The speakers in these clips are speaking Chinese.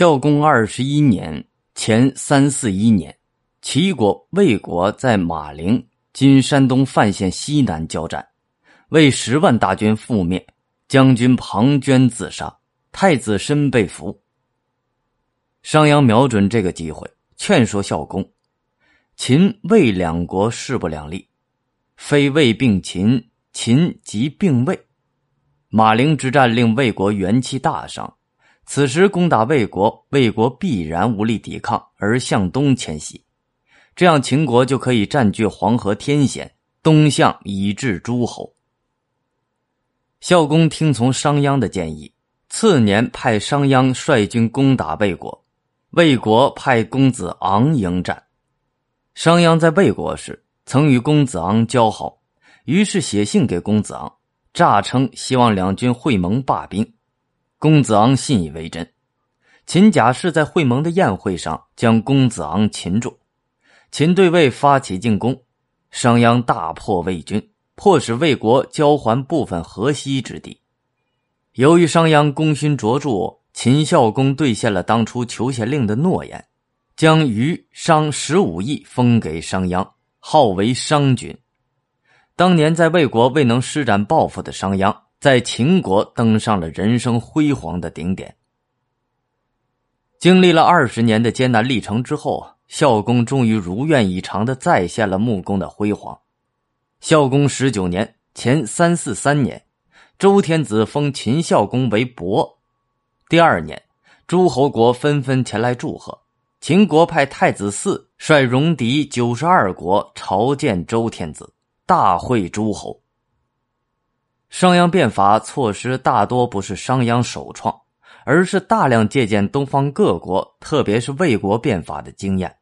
孝公二十一年前三四一年，齐国、魏国在马陵（今山东范县西南）交战，魏十万大军覆灭，将军庞涓自杀，太子申被俘。商鞅瞄准这个机会，劝说孝公：“秦、魏两国势不两立，非魏并秦，秦即并魏。马陵之战令魏国元气大伤。”此时攻打魏国，魏国必然无力抵抗，而向东迁徙，这样秦国就可以占据黄河天险，东向以至诸侯。孝公听从商鞅的建议，次年派商鞅率军攻打魏国，魏国派公子昂迎战。商鞅在魏国时曾与公子昂交好，于是写信给公子昂，诈称希望两军会盟罢兵。公子昂信以为真，秦贾氏在会盟的宴会上将公子昂擒住，秦对魏发起进攻，商鞅大破魏军，迫使魏国交还部分河西之地。由于商鞅功勋卓著，秦孝公兑现了当初求贤令的诺言，将余商十五亿封给商鞅，号为商君。当年在魏国未能施展抱负的商鞅。在秦国登上了人生辉煌的顶点。经历了二十年的艰难历程之后，孝公终于如愿以偿的再现了穆公的辉煌。孝公十九年前三四三年，周天子封秦孝公为伯。第二年，诸侯国纷纷前来祝贺。秦国派太子嗣率戎狄九十二国朝见周天子，大会诸侯。商鞅变法措施大多不是商鞅首创，而是大量借鉴东方各国，特别是魏国变法的经验。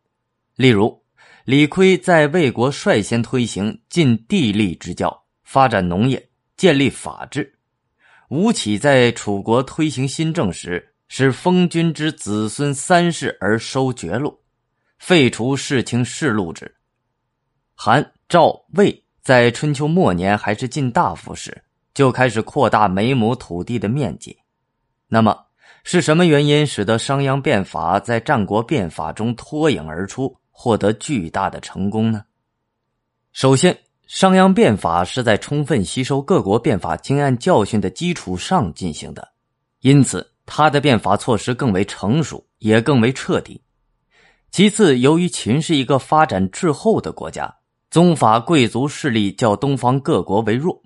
例如，李悝在魏国率先推行尽地利之教，发展农业，建立法治；吴起在楚国推行新政时，使封君之子孙三世而收爵禄，废除世卿世禄制；韩、赵、魏在春秋末年还是晋大夫时。就开始扩大每亩土地的面积，那么是什么原因使得商鞅变法在战国变法中脱颖而出，获得巨大的成功呢？首先，商鞅变法是在充分吸收各国变法经验教训的基础上进行的，因此他的变法措施更为成熟，也更为彻底。其次，由于秦是一个发展滞后的国家，宗法贵族势力较东方各国为弱。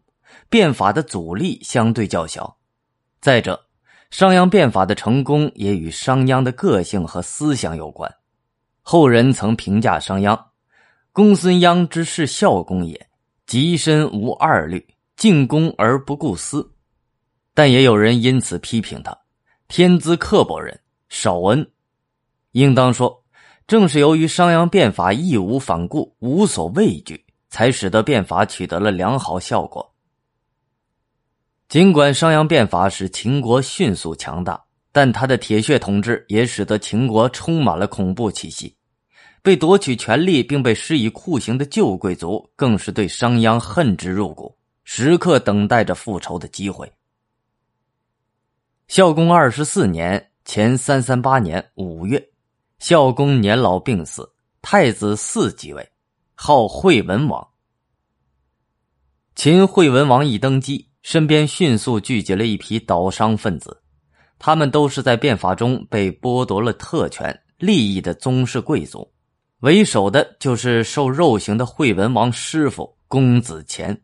变法的阻力相对较小，再者，商鞅变法的成功也与商鞅的个性和思想有关。后人曾评价商鞅：“公孙鞅之是孝公也，极身无二虑，进攻而不顾私。”但也有人因此批评他：“天资刻薄人，少恩。”应当说，正是由于商鞅变法义无反顾，无所畏惧，才使得变法取得了良好效果。尽管商鞅变法使秦国迅速强大，但他的铁血统治也使得秦国充满了恐怖气息。被夺取权力并被施以酷刑的旧贵族，更是对商鞅恨之入骨，时刻等待着复仇的机会。孝公二十四年前三三八年五月，孝公年老病死，太子嗣即位，号惠文王。秦惠文王一登基。身边迅速聚集了一批倒商分子，他们都是在变法中被剥夺了特权利益的宗室贵族。为首的就是受肉刑的惠文王师傅公子虔，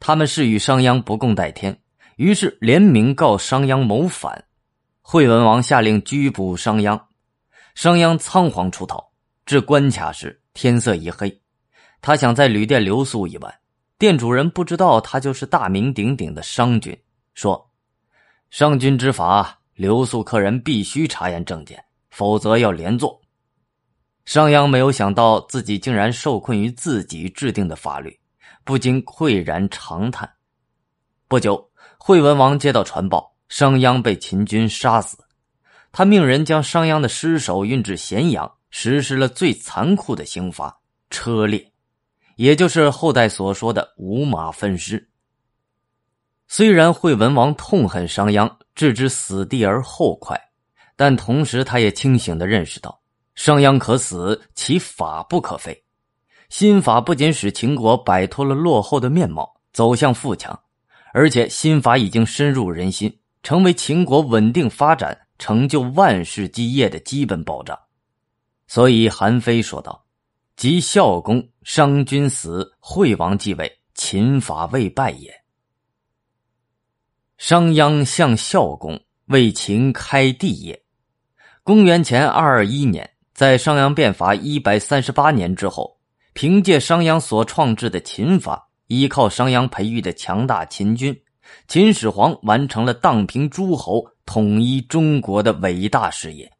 他们是与商鞅不共戴天，于是联名告商鞅谋反。惠文王下令拘捕商鞅，商鞅仓皇出逃，至关卡时天色已黑，他想在旅店留宿一晚。店主人不知道他就是大名鼎鼎的商君，说：“商君之法，留宿客人必须查验证件，否则要连坐。”商鞅没有想到自己竟然受困于自己制定的法律，不禁喟然长叹。不久，惠文王接到传报，商鞅被秦军杀死，他命人将商鞅的尸首运至咸阳，实施了最残酷的刑罚——车裂。也就是后代所说的五马分尸。虽然惠文王痛恨商鞅，置之死地而后快，但同时他也清醒的认识到，商鞅可死，其法不可废。新法不仅使秦国摆脱了落后的面貌，走向富强，而且新法已经深入人心，成为秦国稳定发展、成就万世基业的基本保障。所以韩非说道：“即孝公商君死，惠王继位，秦法未败也。”商鞅向孝公为秦开帝业。公元前二二一年，在商鞅变法一百三十八年之后。凭借商鞅所创制的秦法，依靠商鞅培育的强大秦军，秦始皇完成了荡平诸侯、统一中国的伟大事业。